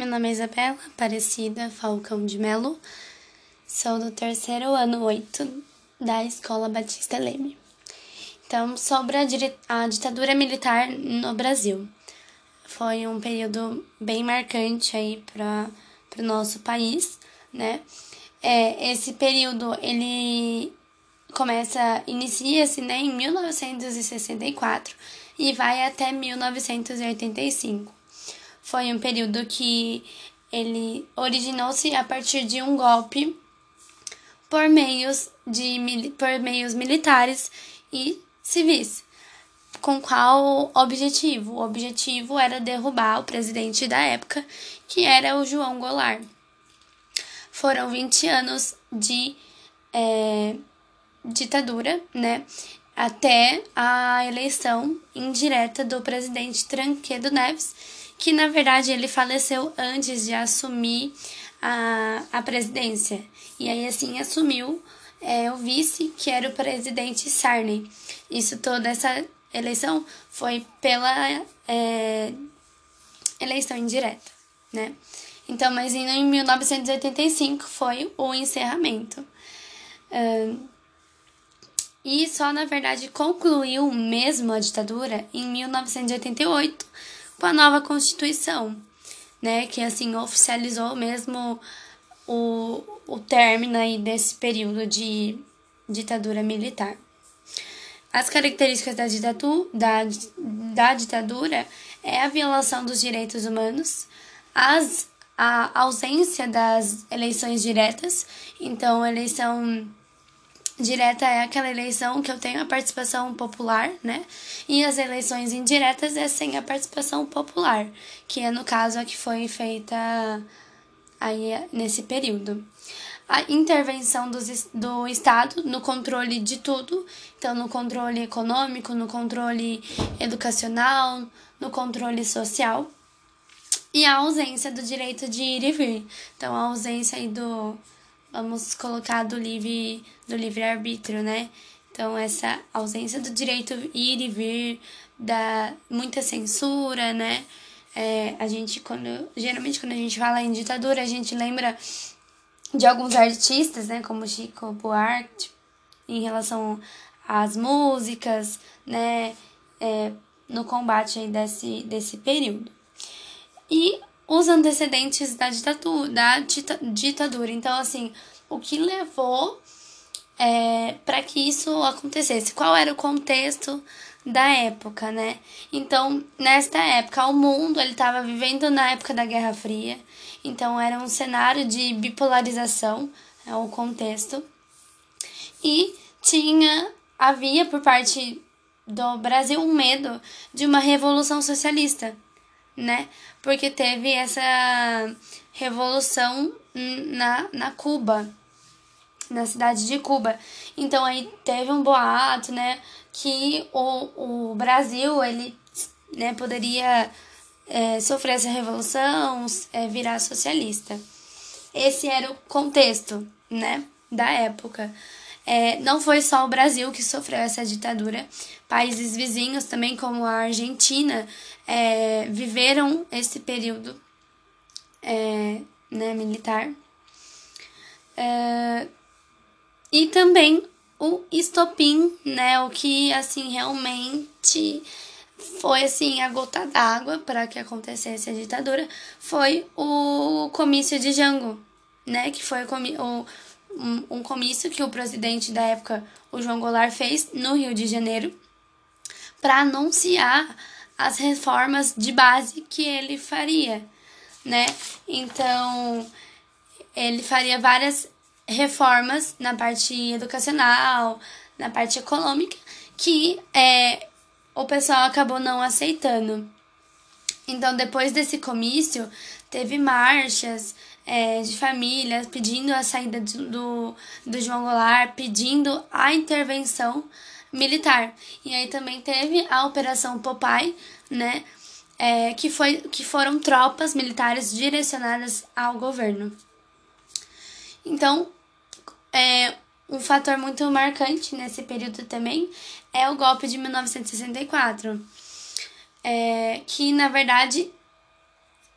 Meu nome é Isabela Aparecida Falcão de Melo, sou do terceiro ano 8 da Escola Batista Leme. Então, sobre a, a ditadura militar no Brasil. Foi um período bem marcante aí para o nosso país, né? É, esse período, ele começa, inicia-se né, em 1964 e vai até 1985. Foi um período que ele originou-se a partir de um golpe por meios de por meios militares e civis. Com qual objetivo? O objetivo era derrubar o presidente da época, que era o João Goulart. Foram 20 anos de é, ditadura, né? Até a eleição indireta do presidente Tranquedo Neves, que na verdade ele faleceu antes de assumir a, a presidência. E aí assim assumiu é, o vice, que era o presidente Sarney. Isso toda essa eleição foi pela é, eleição indireta, né? Então, mas em 1985 foi o encerramento. E só na verdade concluiu mesmo a ditadura em 1988 com a nova Constituição, né, que assim oficializou mesmo o, o término aí desse período de ditadura militar. As características da, ditatu, da, da ditadura é a violação dos direitos humanos, as, a ausência das eleições diretas, então eleição direta é aquela eleição que eu tenho a participação popular, né? E as eleições indiretas é sem a participação popular, que é no caso a que foi feita aí nesse período. A intervenção do, do Estado no controle de tudo, então no controle econômico, no controle educacional, no controle social, e a ausência do direito de ir e vir. Então a ausência aí do vamos colocar do livre do livre arbítrio, né? Então essa ausência do direito ir e vir, da muita censura, né? É, a gente quando geralmente quando a gente fala em ditadura a gente lembra de alguns artistas, né? Como Chico Buarque em relação às músicas, né? É, no combate aí desse desse período. E os antecedentes da ditadura, da ditadura. Então, assim, o que levou é, para que isso acontecesse? Qual era o contexto da época, né? Então, nesta época, o mundo ele estava vivendo na época da Guerra Fria. Então, era um cenário de bipolarização, é o contexto. E tinha havia por parte do Brasil um medo de uma revolução socialista né? Porque teve essa revolução na, na Cuba, na cidade de Cuba. Então aí teve um boato, né? Que o, o Brasil, ele né, poderia é, sofrer essa revolução, é, virar socialista. Esse era o contexto, né? Da época. É, não foi só o Brasil que sofreu essa ditadura, países vizinhos também, como a Argentina, é, viveram esse período é, né, militar. É, e também o estopim, né, o que assim realmente foi assim a gota d'água para que acontecesse a ditadura, foi o comício de Jango, né, que foi o, um, um comício que o presidente da época, o João Goulart, fez no Rio de Janeiro para anunciar as reformas de base que ele faria, né? Então, ele faria várias reformas na parte educacional, na parte econômica, que é, o pessoal acabou não aceitando. Então, depois desse comício, teve marchas, é, de famílias pedindo a saída do, do João Goulart, pedindo a intervenção militar. E aí também teve a Operação Popeye, né? É, que, foi, que foram tropas militares direcionadas ao governo. Então, é, um fator muito marcante nesse período também é o golpe de 1964, é, que na verdade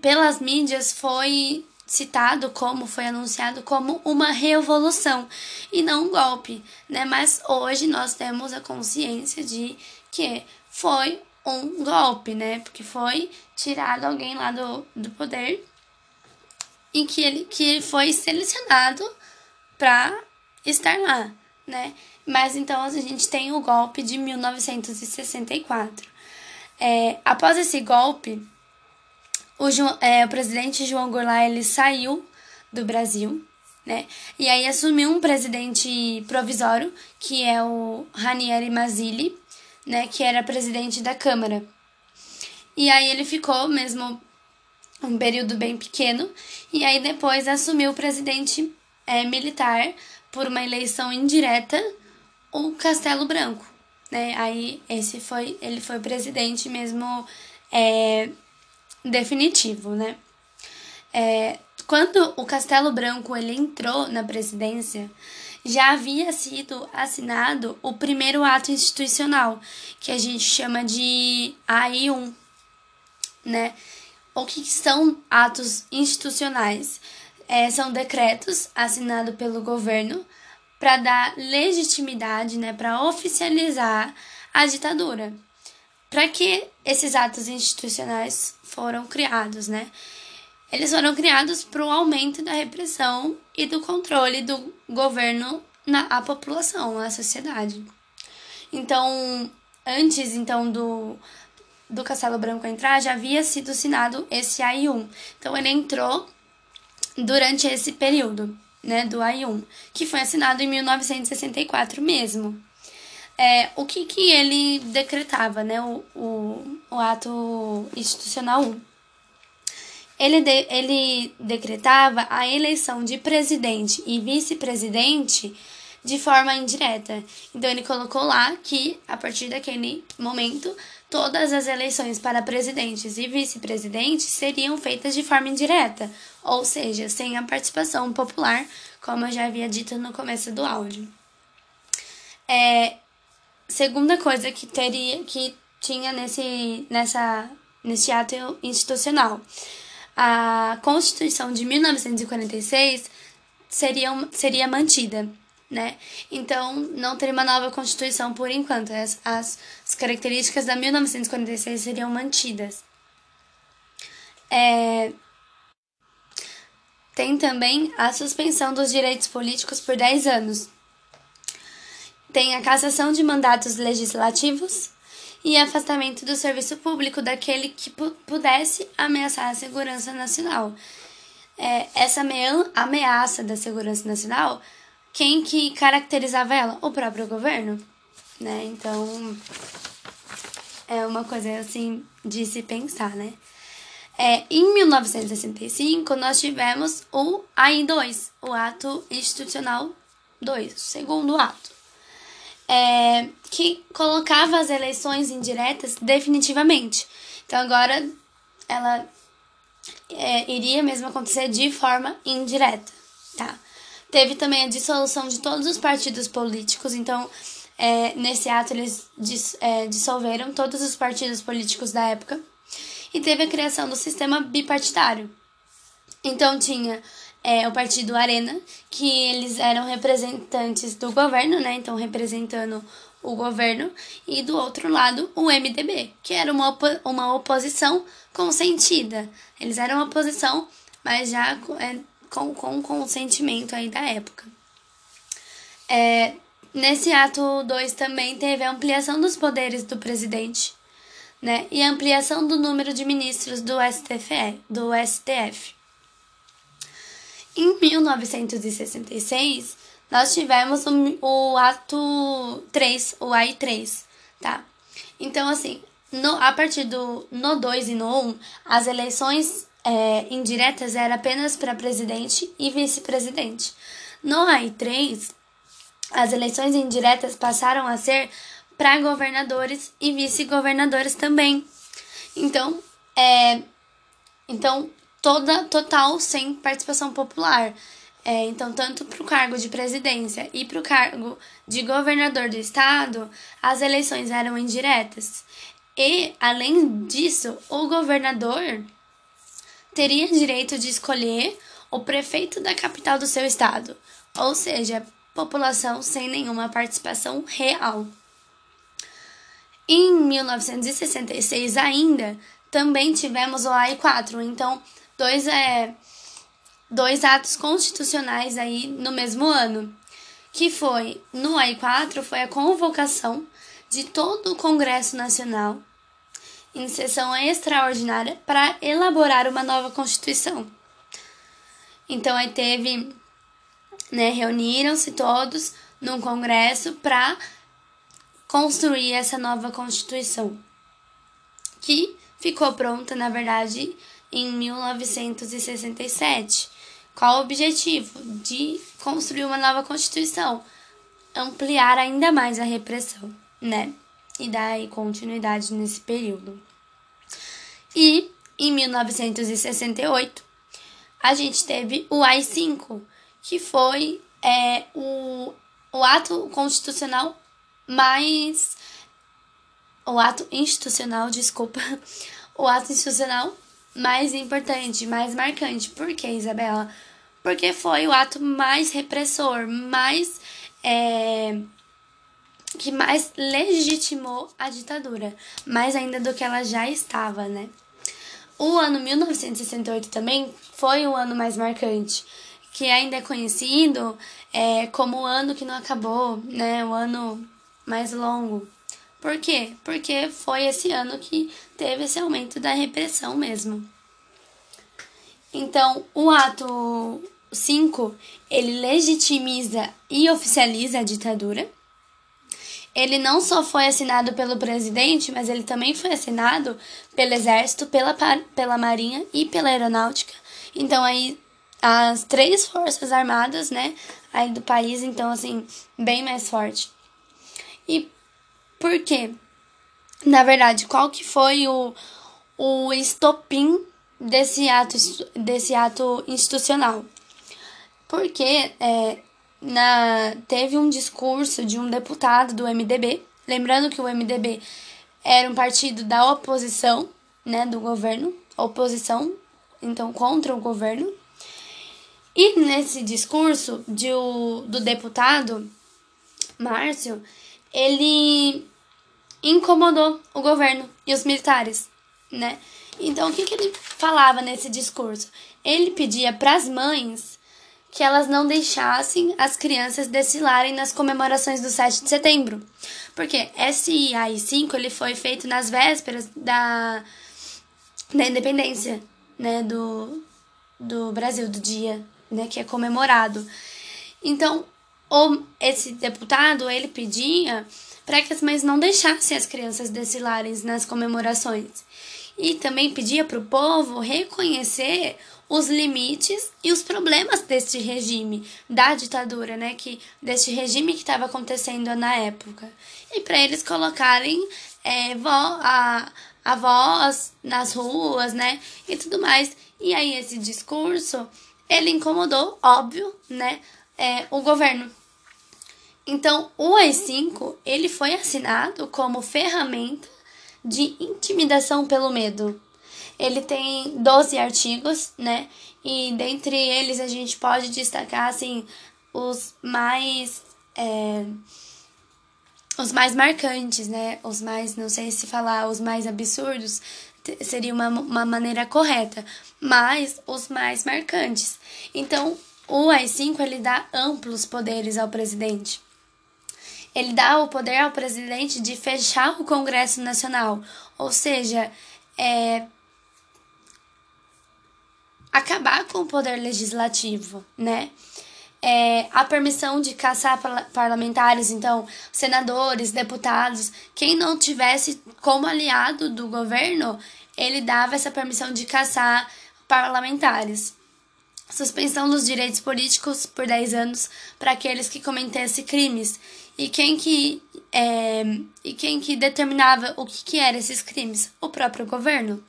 pelas mídias foi citado como, foi anunciado como uma revolução e não um golpe, né? Mas hoje nós temos a consciência de que foi um golpe, né? Porque foi tirado alguém lá do, do poder e que ele que foi selecionado para estar lá, né? Mas então a gente tem o golpe de 1964. É, após esse golpe, o, é, o presidente João Goulart ele saiu do Brasil, né? E aí assumiu um presidente provisório, que é o Ranieri Mazzilli, né? Que era presidente da Câmara. E aí ele ficou mesmo um período bem pequeno, e aí depois assumiu o presidente é, militar por uma eleição indireta, o Castelo Branco, né? Aí esse foi, ele foi presidente mesmo é, definitivo, né? É, quando o Castelo Branco ele entrou na presidência, já havia sido assinado o primeiro ato institucional, que a gente chama de AI1, né? O que são atos institucionais? É, são decretos assinados pelo governo para dar legitimidade, né, para oficializar a ditadura. Para que esses atos institucionais foram criados, né? Eles foram criados para o aumento da repressão e do controle do governo na a população, na sociedade. Então, antes então do do Castelo Branco entrar, já havia sido assinado esse AI1. Então ele entrou durante esse período, né, do AI1, que foi assinado em 1964 mesmo. É, o que, que ele decretava, né, o, o, o ato institucional 1? Ele, de, ele decretava a eleição de presidente e vice-presidente de forma indireta. Então ele colocou lá que a partir daquele momento todas as eleições para presidentes e vice-presidentes seriam feitas de forma indireta, ou seja, sem a participação popular, como eu já havia dito no começo do áudio. É, segunda coisa que teria que tinha nesse nessa nesse ato institucional. A Constituição de 1946 seria, seria mantida né? Então, não teria uma nova Constituição por enquanto. As, as, as características da 1946 seriam mantidas. É... Tem também a suspensão dos direitos políticos por 10 anos. Tem a cassação de mandatos legislativos e afastamento do serviço público daquele que pudesse ameaçar a segurança nacional. É, essa ameaça da segurança nacional quem que caracterizava ela? O próprio governo, né? Então, é uma coisa assim de se pensar, né? É, em 1965, nós tivemos o AI2, o Ato Institucional 2, o segundo ato, é, que colocava as eleições indiretas definitivamente. Então, agora ela é, iria mesmo acontecer de forma indireta, tá? Teve também a dissolução de todos os partidos políticos, então é, nesse ato eles dis, é, dissolveram todos os partidos políticos da época e teve a criação do sistema bipartidário. Então tinha é, o partido Arena, que eles eram representantes do governo, né? Então representando o governo, e do outro lado o MDB, que era uma, uma oposição consentida. Eles eram uma oposição, mas já com, com consentimento aí da época. É, nesse ato 2 também teve a ampliação dos poderes do presidente, né? E a ampliação do número de ministros do STF. Do STF. Em 1966, nós tivemos o, o ato 3, o AI3, tá? Então, assim, no, a partir do no 2 e no 1, um, as eleições é, indiretas era apenas para presidente e vice-presidente. No AI3, as eleições indiretas passaram a ser para governadores e vice-governadores também. Então, é, então toda total sem participação popular. É, então, tanto para o cargo de presidência e para o cargo de governador do estado, as eleições eram indiretas. E, além disso, o governador teria direito de escolher o prefeito da capital do seu estado, ou seja, população sem nenhuma participação real. Em 1966 ainda, também tivemos o AI-4, então dois, é, dois atos constitucionais aí no mesmo ano, que foi, no AI-4, foi a convocação de todo o Congresso Nacional em sessão extraordinária para elaborar uma nova Constituição. Então aí teve, né, reuniram-se todos num congresso para construir essa nova Constituição, que ficou pronta, na verdade, em 1967. Qual o objetivo? De construir uma nova Constituição, ampliar ainda mais a repressão, né? E dar continuidade nesse período. E em 1968, a gente teve o AI-5, que foi é, o, o ato constitucional mais. O ato institucional, desculpa. O ato institucional mais importante, mais marcante. Por que, Isabela? Porque foi o ato mais repressor, mais. É, que mais legitimou a ditadura, mais ainda do que ela já estava, né? O ano 1968 também foi o ano mais marcante, que ainda é conhecido é, como o ano que não acabou, né? O ano mais longo. Por quê? Porque foi esse ano que teve esse aumento da repressão mesmo. Então, o ato 5, ele legitimiza e oficializa a ditadura ele não só foi assinado pelo presidente, mas ele também foi assinado pelo Exército, pela, pela Marinha e pela Aeronáutica. Então, aí, as três forças armadas, né, aí do país, então, assim, bem mais forte. E por quê? Na verdade, qual que foi o, o estopim desse ato, desse ato institucional? Porque é, na, teve um discurso de um deputado do MDB, lembrando que o MDB era um partido da oposição, né, do governo, oposição, então contra o governo. E nesse discurso de do deputado Márcio, ele incomodou o governo e os militares, né? Então, o que, que ele falava nesse discurso? Ele pedia para as mães que elas não deixassem as crianças desfilarem nas comemorações do 7 de setembro. Porque esse AI-5 ele foi feito nas vésperas da, da independência né, do, do Brasil, do dia né, que é comemorado. Então, o, esse deputado ele pedia para que as mães não deixassem as crianças desfilarem nas comemorações. E também pedia para o povo reconhecer os limites e os problemas deste regime, da ditadura, né, que deste regime que estava acontecendo na época. E para eles colocarem é, vo, a, a voz nas ruas, né, e tudo mais. E aí esse discurso, ele incomodou, óbvio, né, é, o governo. Então, o AI-5, ele foi assinado como ferramenta de intimidação pelo medo. Ele tem 12 artigos, né? E dentre eles a gente pode destacar, assim, os mais. É, os mais marcantes, né? Os mais, não sei se falar, os mais absurdos seria uma, uma maneira correta, mas os mais marcantes. Então, o AI-5 ele dá amplos poderes ao presidente. Ele dá o poder ao presidente de fechar o Congresso Nacional, ou seja, é, acabar com o poder legislativo, né? É, a permissão de caçar parlamentares, então, senadores, deputados, quem não tivesse como aliado do governo, ele dava essa permissão de caçar parlamentares. Suspensão dos direitos políticos por 10 anos para aqueles que cometessem crimes. E quem que, é, e quem que determinava o que, que eram esses crimes? O próprio governo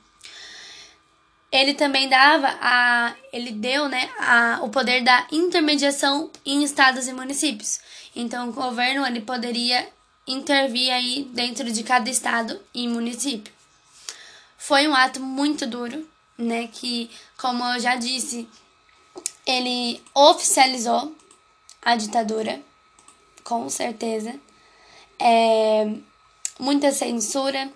ele também dava a ele deu né a, o poder da intermediação em estados e municípios então o governo ele poderia intervir aí dentro de cada estado e município foi um ato muito duro né, que, como eu já disse, ele oficializou a ditadura, com certeza. É, muita censura,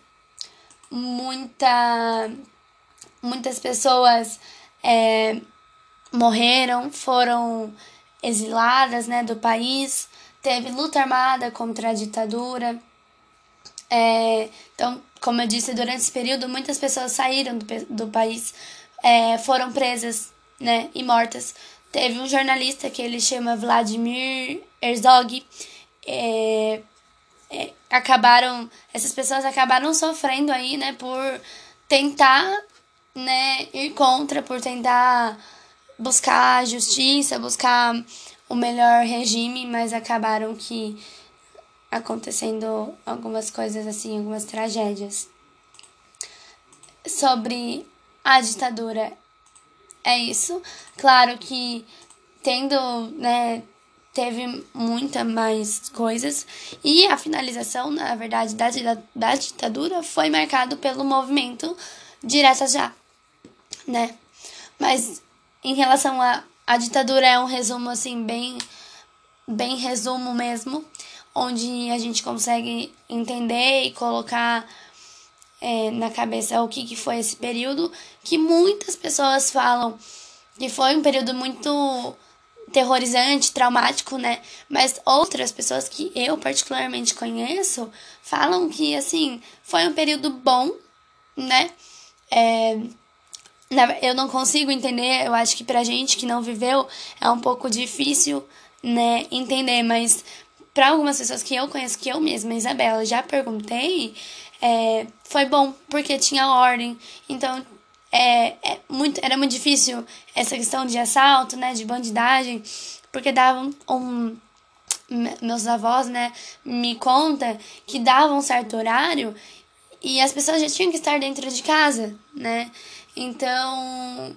muita, muitas pessoas é, morreram, foram exiladas né, do país, teve luta armada contra a ditadura. É, então, como eu disse, durante esse período, muitas pessoas saíram do, do país, é, foram presas né, e mortas. Teve um jornalista que ele chama Vladimir Herzog. É, é, acabaram, essas pessoas acabaram sofrendo aí, né, por tentar, ir contra, por tentar buscar justiça, buscar o melhor regime, mas acabaram que acontecendo algumas coisas assim, algumas tragédias. Sobre a ditadura é isso. Claro que tendo, né, teve muita mais coisas e a finalização, na verdade, da, da ditadura foi marcado pelo movimento Direta Já, né? Mas em relação à a, a ditadura é um resumo assim bem bem resumo mesmo, onde a gente consegue entender e colocar é, na cabeça o que, que foi esse período, que muitas pessoas falam que foi um período muito terrorizante, traumático, né? Mas outras pessoas que eu particularmente conheço falam que, assim, foi um período bom, né? É, eu não consigo entender, eu acho que pra gente que não viveu é um pouco difícil, né, entender, mas para algumas pessoas que eu conheço, que eu mesma, Isabela, já perguntei, é, foi bom, porque tinha ordem. Então, é, é, muito, era muito difícil essa questão de assalto, né, de bandidagem, porque davam um, meus avós, né, me conta que davam um certo horário e as pessoas já tinham que estar dentro de casa, né? Então,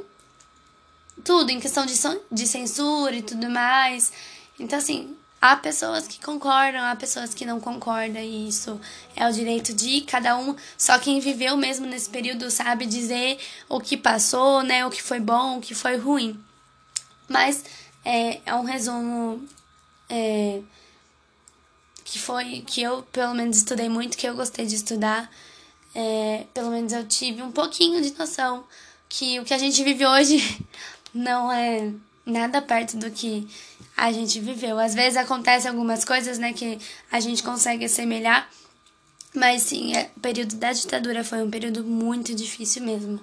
tudo em questão de, de censura e tudo mais. Então, assim, Há pessoas que concordam, há pessoas que não concordam, e isso é o direito de cada um. Só quem viveu mesmo nesse período sabe dizer o que passou, né? O que foi bom, o que foi ruim. Mas é, é um resumo é, que foi que eu pelo menos estudei muito, que eu gostei de estudar. É, pelo menos eu tive um pouquinho de noção que o que a gente vive hoje não é nada perto do que a gente viveu. Às vezes acontecem algumas coisas, né, que a gente consegue assemelhar, mas sim, é, o período da ditadura foi um período muito difícil mesmo.